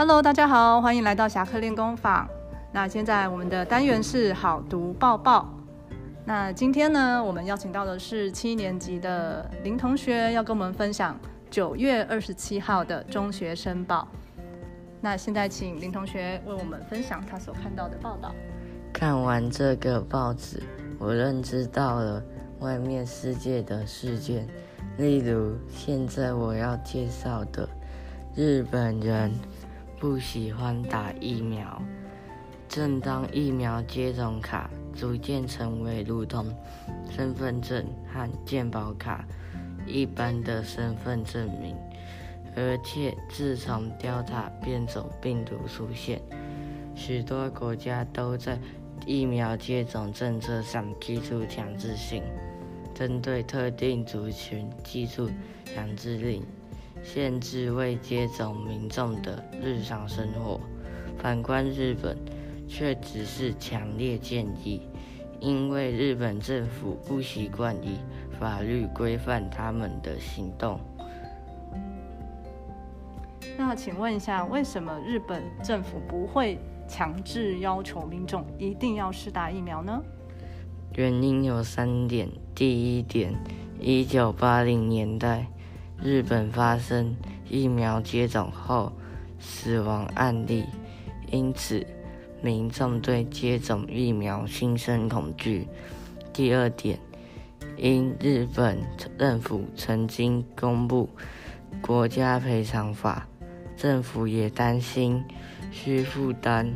Hello，大家好，欢迎来到侠客练功坊。那现在我们的单元是好读报报。那今天呢，我们邀请到的是七年级的林同学，要跟我们分享九月二十七号的中学生报。那现在请林同学为我们分享他所看到的报道。看完这个报纸，我认知到了外面世界的事件，例如现在我要介绍的日本人不喜欢打疫苗。正当疫苗接种卡逐渐成为如同身份证和健保卡一般的身份证明，而且自从 Delta 变种病毒出现，许多国家都在。疫苗接种政策上提出强制性，针对特定族群提出强制令，限制未接种民众的日常生活。反观日本，却只是强烈建议，因为日本政府不习惯以法律规范他们的行动。那请问一下，为什么日本政府不会？强制要求民众一定要施打疫苗呢？原因有三点。第一点，一九八零年代日本发生疫苗接种后死亡案例，因此民众对接种疫苗心生恐惧。第二点，因日本政府曾经公布国家赔偿法，政府也担心。需负担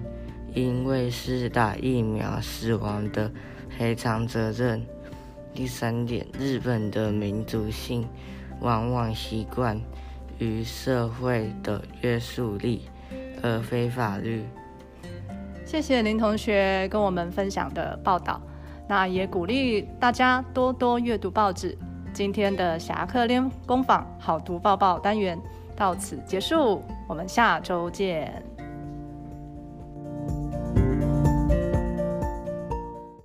因为施打疫苗死亡的赔偿责任。第三点，日本的民族性往往习惯于社会的约束力，而非法律。谢谢林同学跟我们分享的报道，那也鼓励大家多多阅读报纸。今天的侠客练工坊好读报报单元到此结束，我们下周见。